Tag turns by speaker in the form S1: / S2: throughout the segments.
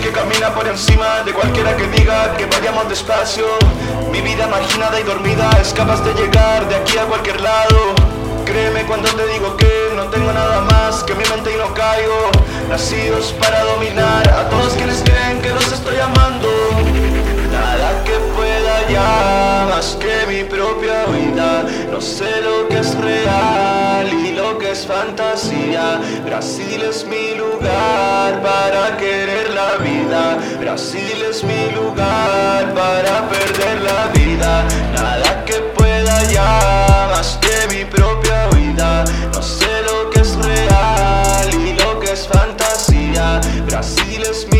S1: camina por encima de cualquiera que diga que vayamos despacio. Mi vida marginada y dormida es capaz de llegar de aquí a cualquier lado. Créeme cuando te digo que no tengo nada más que mi mente y no caigo. Nacidos para dominar a todos quienes creen que los estoy amando. Nada que pueda ya más que mi propia vida. No sé lo que es que es fantasía. Brasil es mi lugar para querer la vida. Brasil es mi lugar para perder la vida. Nada que pueda ya más que mi propia vida. No sé lo que es real y lo que es fantasía. Brasil es mi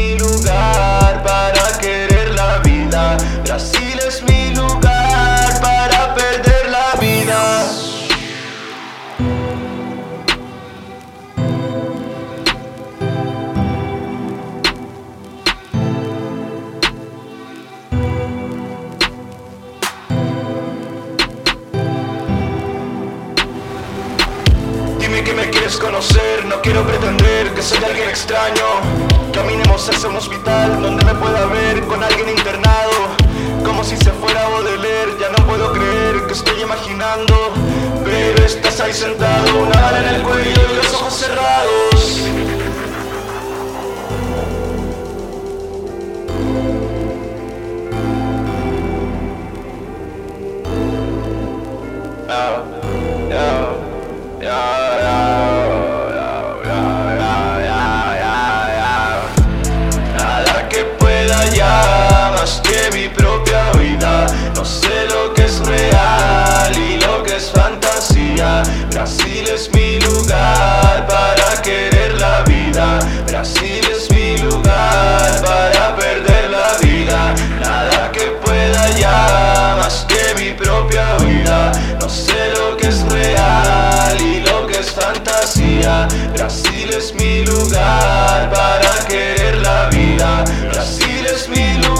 S1: quieres conocer, no quiero pretender que soy alguien extraño. Caminemos hacia un hospital donde me pueda ver con alguien internado. Como si se fuera Baudelaire, ya no puedo creer que estoy imaginando. Pero estás ahí sentado, una en el cuello es mi lugar para perder la vida. Nada que pueda ya más que mi propia vida. No sé lo que es real y lo que es fantasía. Brasil es mi lugar para querer la vida. Brasil es mi lugar.